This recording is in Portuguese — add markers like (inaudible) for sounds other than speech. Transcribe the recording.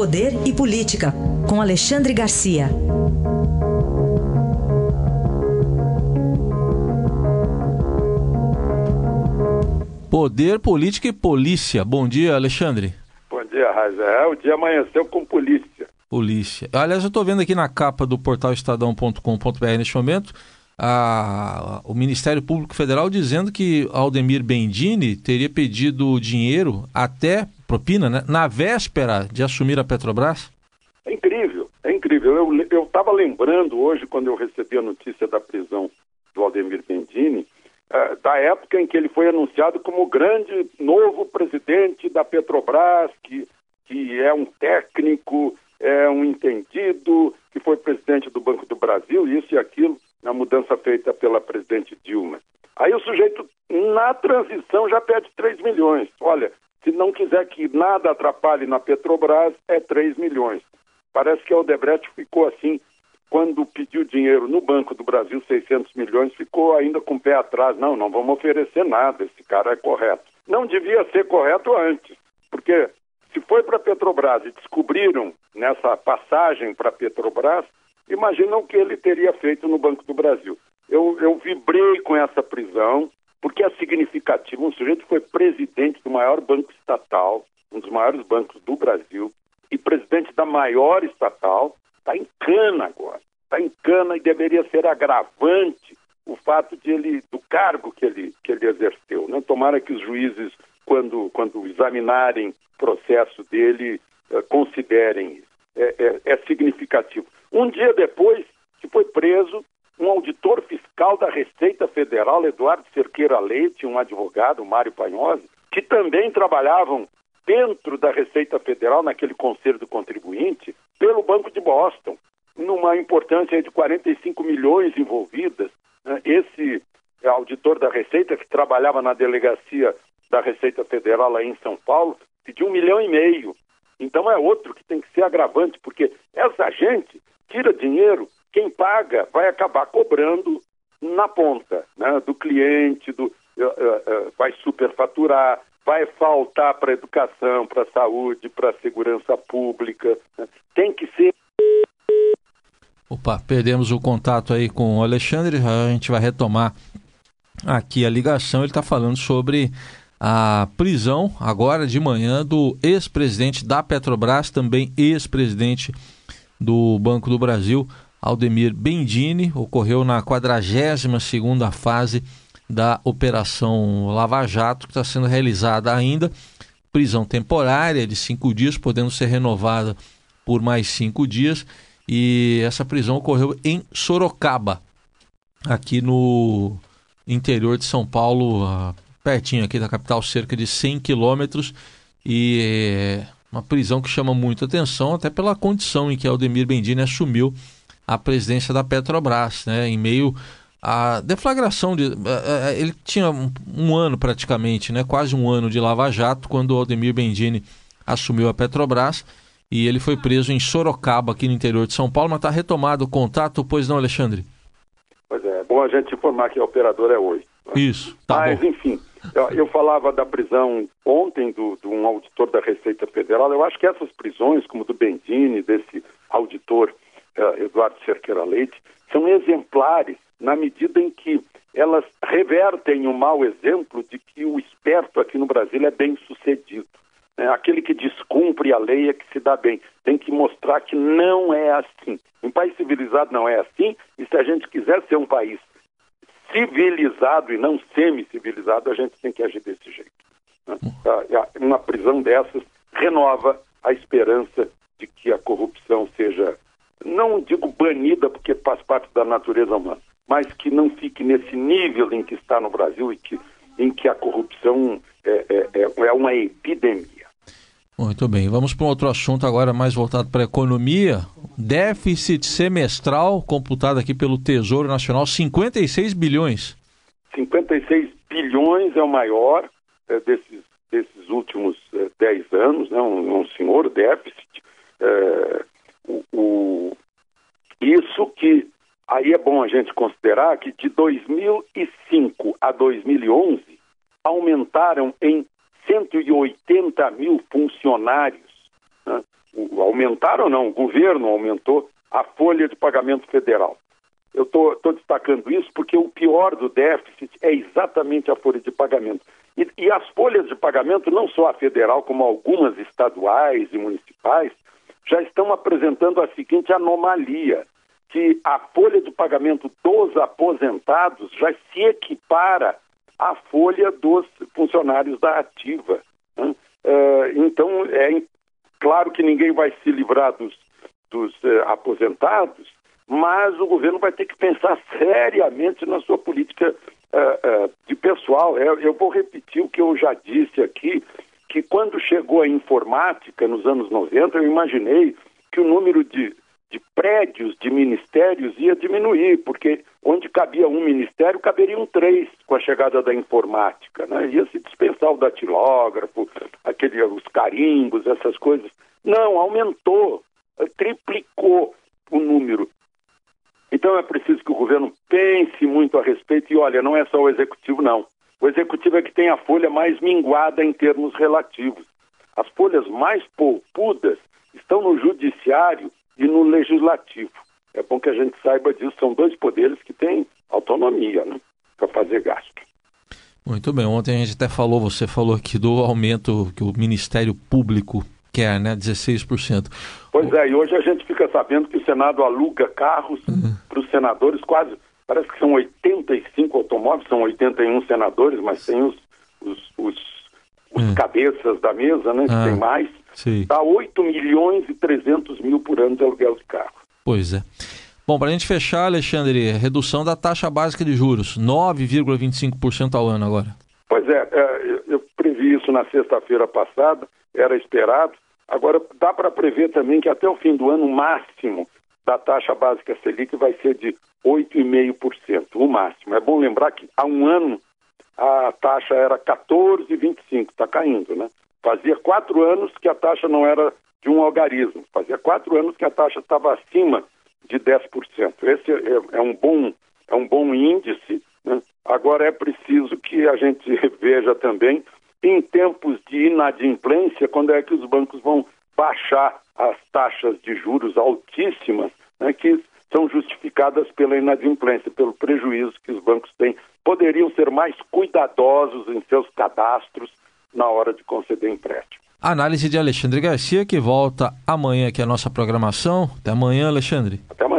Poder e Política, com Alexandre Garcia. Poder, Política e Polícia. Bom dia, Alexandre. Bom dia, Raza. É, o dia amanheceu com polícia. Polícia. Aliás, eu estou vendo aqui na capa do portal estadão.com.br neste momento a, o Ministério Público Federal dizendo que Aldemir Bendini teria pedido dinheiro até propina, né, na véspera de assumir a Petrobras? É incrível, é incrível. Eu estava lembrando hoje, quando eu recebi a notícia da prisão do Aldemir Bendini, uh, da época em que ele foi anunciado como o grande novo presidente da Petrobras, que, que é um técnico, é um entendido, que foi presidente do Banco do Brasil, isso e aquilo, na mudança feita pela presidente Dilma. Aí o sujeito, na transição, já pede 3 milhões. Olha, se não quiser que nada atrapalhe na Petrobras, é 3 milhões. Parece que a Odebrecht ficou assim, quando pediu dinheiro no Banco do Brasil, 600 milhões, ficou ainda com o pé atrás. Não, não vamos oferecer nada, esse cara é correto. Não devia ser correto antes, porque se foi para a Petrobras e descobriram nessa passagem para a Petrobras, imaginam o que ele teria feito no Banco do Brasil. Eu, eu vibrei com essa prisão, porque é significativo. Um sujeito foi presidente do maior banco estatal, um dos maiores bancos do Brasil, e presidente da maior estatal, está em cana agora. Está em cana e deveria ser agravante o fato de ele, do cargo que ele, que ele exerceu. Né? Tomara que os juízes, quando, quando examinarem o processo dele, eh, considerem isso. É, é, é significativo. Um dia depois que foi preso um auditor fiscal da Receita Federal, Eduardo Cerqueira Leite, um advogado, Mário Panhosi, que também trabalhavam dentro da Receita Federal, naquele Conselho do Contribuinte, pelo Banco de Boston, numa importância de 45 milhões envolvidas. Né? Esse auditor da Receita, que trabalhava na delegacia da Receita Federal lá em São Paulo, pediu um milhão e meio. Então é outro que tem que ser agravante, porque essa gente tira dinheiro quem paga vai acabar cobrando na ponta né, do cliente, do, uh, uh, vai superfaturar, vai faltar para a educação, para a saúde, para a segurança pública. Né? Tem que ser. Opa, perdemos o contato aí com o Alexandre, a gente vai retomar aqui a ligação. Ele está falando sobre a prisão agora de manhã do ex-presidente da Petrobras, também ex-presidente do Banco do Brasil, Aldemir Bendini, ocorreu na 42ª fase da Operação Lava Jato, que está sendo realizada ainda. Prisão temporária de cinco dias, podendo ser renovada por mais cinco dias. E essa prisão ocorreu em Sorocaba, aqui no interior de São Paulo, pertinho aqui da capital, cerca de 100 quilômetros. E é uma prisão que chama muito atenção, até pela condição em que Aldemir Bendini assumiu a presidência da Petrobras, né, em meio à deflagração de. Uh, ele tinha um, um, ano praticamente, né, quase um ano de Lava Jato, quando o Aldemir Bendini assumiu a Petrobras e ele foi preso em Sorocaba, aqui no interior de São Paulo, mas está retomado o contato, pois não, Alexandre? Pois é, é bom a gente informar que a operadora é hoje. Né? Isso, tá Mas, bom. enfim, eu, eu, falava da prisão ontem do, de um auditor da Receita Federal. Eu acho que essas prisões, como do Bendini, desse auditor Eduardo Cerqueira Leite, são exemplares na medida em que elas revertem o mau exemplo de que o esperto aqui no Brasil é bem sucedido. Né? Aquele que descumpre a lei é que se dá bem. Tem que mostrar que não é assim. Um país civilizado não é assim, e se a gente quiser ser um país civilizado e não semi-civilizado, a gente tem que agir desse jeito. Né? Uma prisão dessas renova a esperança de que a corrupção seja não digo banida porque faz parte da natureza humana, mas que não fique nesse nível em que está no Brasil e que, em que a corrupção é, é, é, é uma epidemia. Muito bem, vamos para um outro assunto agora mais voltado para a economia. Déficit semestral computado aqui pelo Tesouro Nacional, 56 bilhões. 56 bilhões é o maior é, desses, desses últimos é, 10 anos, né? um, um senhor déficit. É, o, isso que aí é bom a gente considerar que de 2005 a 2011 aumentaram em 180 mil funcionários né, aumentaram não, o governo aumentou a folha de pagamento federal. Eu estou destacando isso porque o pior do déficit é exatamente a folha de pagamento. E, e, as folhas de pagamento, não só a federal, como algumas estaduais e municipais, já estão apresentando a seguinte anomalia: que a folha de pagamento dos aposentados já se equipara à folha dos funcionários da ativa. Né? Uh, então, é claro que ninguém vai se livrar dos, dos uh, aposentados, mas o governo vai ter que pensar seriamente na sua política uh, de pessoal. Eu, eu vou repetir o que eu já disse aqui, que quando chegou a informática nos anos 90, eu imaginei que o número de de prédios de ministérios ia diminuir, porque onde cabia um ministério, caberiam três com a chegada da informática. Né? Ia se dispensar o datilógrafo, aquele, os carimbos, essas coisas. Não, aumentou, triplicou o número. Então é preciso que o governo pense muito a respeito e olha, não é só o executivo, não. O executivo é que tem a folha mais minguada em termos relativos. As folhas mais poupudas estão no judiciário e no legislativo. É bom que a gente saiba disso, são dois poderes que têm autonomia né, para fazer gasto. Muito bem, ontem a gente até falou, você falou aqui do aumento que o Ministério Público quer, né, 16%. Pois é, e hoje a gente fica sabendo que o Senado aluga carros uhum. para os senadores, quase, parece que são 85 automóveis, são 81 senadores, mas tem os, os, os, os uhum. cabeças da mesa, né, ah. tem mais. Está 8 milhões e 300 mil por ano de aluguel de carro. Pois é. Bom, para a gente fechar, Alexandre, redução da taxa básica de juros, 9,25% ao ano agora. Pois é, é, eu previ isso na sexta-feira passada, era esperado. Agora, dá para prever também que até o fim do ano, o máximo da taxa básica Selic vai ser de 8,5%, o máximo. É bom lembrar que há um ano a taxa era 14,25%, está caindo, né? Fazia quatro anos que a taxa não era de um algarismo, fazia quatro anos que a taxa estava acima de 10%. Esse é, é, um, bom, é um bom índice. Né? Agora é preciso que a gente (laughs) veja também, em tempos de inadimplência, quando é que os bancos vão baixar as taxas de juros altíssimas, né, que são justificadas pela inadimplência, pelo prejuízo que os bancos têm. Poderiam ser mais cuidadosos em seus cadastros, na hora de conceder empréstimo. Análise de Alexandre Garcia, que volta amanhã aqui a nossa programação. Até amanhã, Alexandre. Até amanhã.